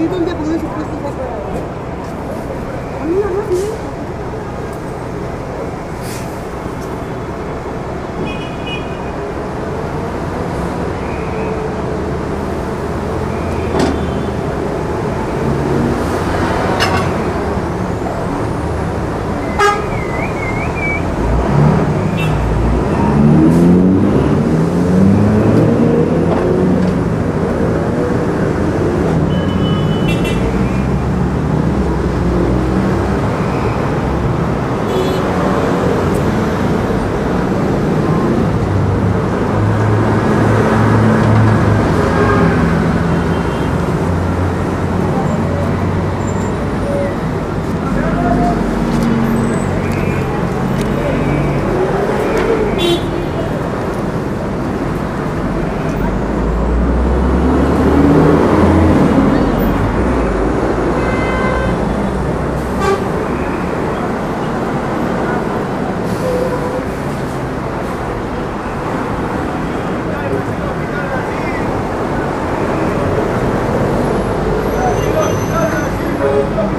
이동대 보면서